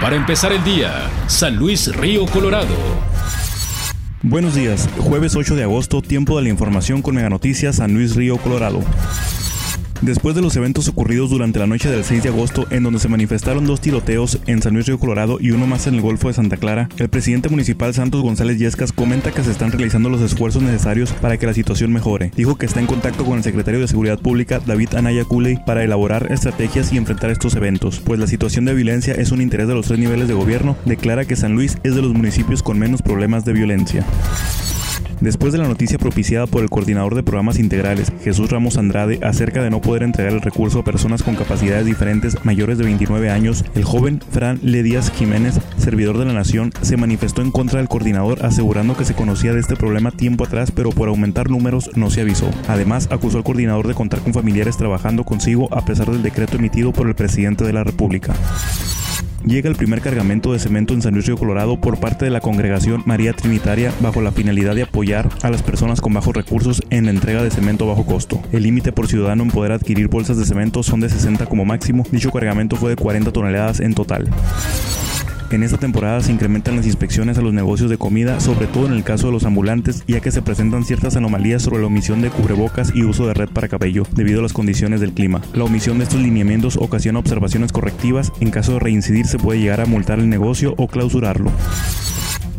Para empezar el día, San Luis Río Colorado. Buenos días, jueves 8 de agosto, tiempo de la información con Mega Noticias San Luis Río Colorado. Después de los eventos ocurridos durante la noche del 6 de agosto, en donde se manifestaron dos tiroteos en San Luis Río Colorado y uno más en el Golfo de Santa Clara, el presidente municipal Santos González Yescas comenta que se están realizando los esfuerzos necesarios para que la situación mejore. Dijo que está en contacto con el secretario de Seguridad Pública, David Anaya Cooley, para elaborar estrategias y enfrentar estos eventos, pues la situación de violencia es un interés de los tres niveles de gobierno, declara que San Luis es de los municipios con menos problemas de violencia. Después de la noticia propiciada por el coordinador de programas integrales, Jesús Ramos Andrade, acerca de no poder entregar el recurso a personas con capacidades diferentes mayores de 29 años, el joven Fran Ledías Jiménez, servidor de la Nación, se manifestó en contra del coordinador asegurando que se conocía de este problema tiempo atrás, pero por aumentar números no se avisó. Además, acusó al coordinador de contar con familiares trabajando consigo a pesar del decreto emitido por el presidente de la República llega el primer cargamento de cemento en San Luis Río Colorado por parte de la congregación María Trinitaria bajo la finalidad de apoyar a las personas con bajos recursos en la entrega de cemento a bajo costo. El límite por ciudadano en poder adquirir bolsas de cemento son de 60 como máximo. Dicho cargamento fue de 40 toneladas en total. En esta temporada se incrementan las inspecciones a los negocios de comida, sobre todo en el caso de los ambulantes, ya que se presentan ciertas anomalías sobre la omisión de cubrebocas y uso de red para cabello, debido a las condiciones del clima. La omisión de estos lineamientos ocasiona observaciones correctivas, en caso de reincidir se puede llegar a multar el negocio o clausurarlo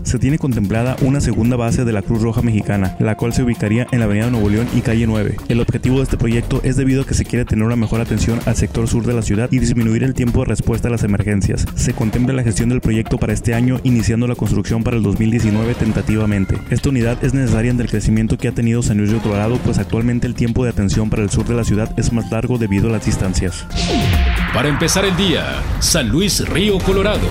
se tiene contemplada una segunda base de la Cruz Roja Mexicana, la cual se ubicaría en la Avenida Nuevo León y Calle 9. El objetivo de este proyecto es debido a que se quiere tener una mejor atención al sector sur de la ciudad y disminuir el tiempo de respuesta a las emergencias. Se contempla la gestión del proyecto para este año, iniciando la construcción para el 2019 tentativamente. Esta unidad es necesaria en el crecimiento que ha tenido San Luis de Colorado, pues actualmente el tiempo de atención para el sur de la ciudad es más largo debido a las distancias. Para empezar el día, San Luis Río Colorado.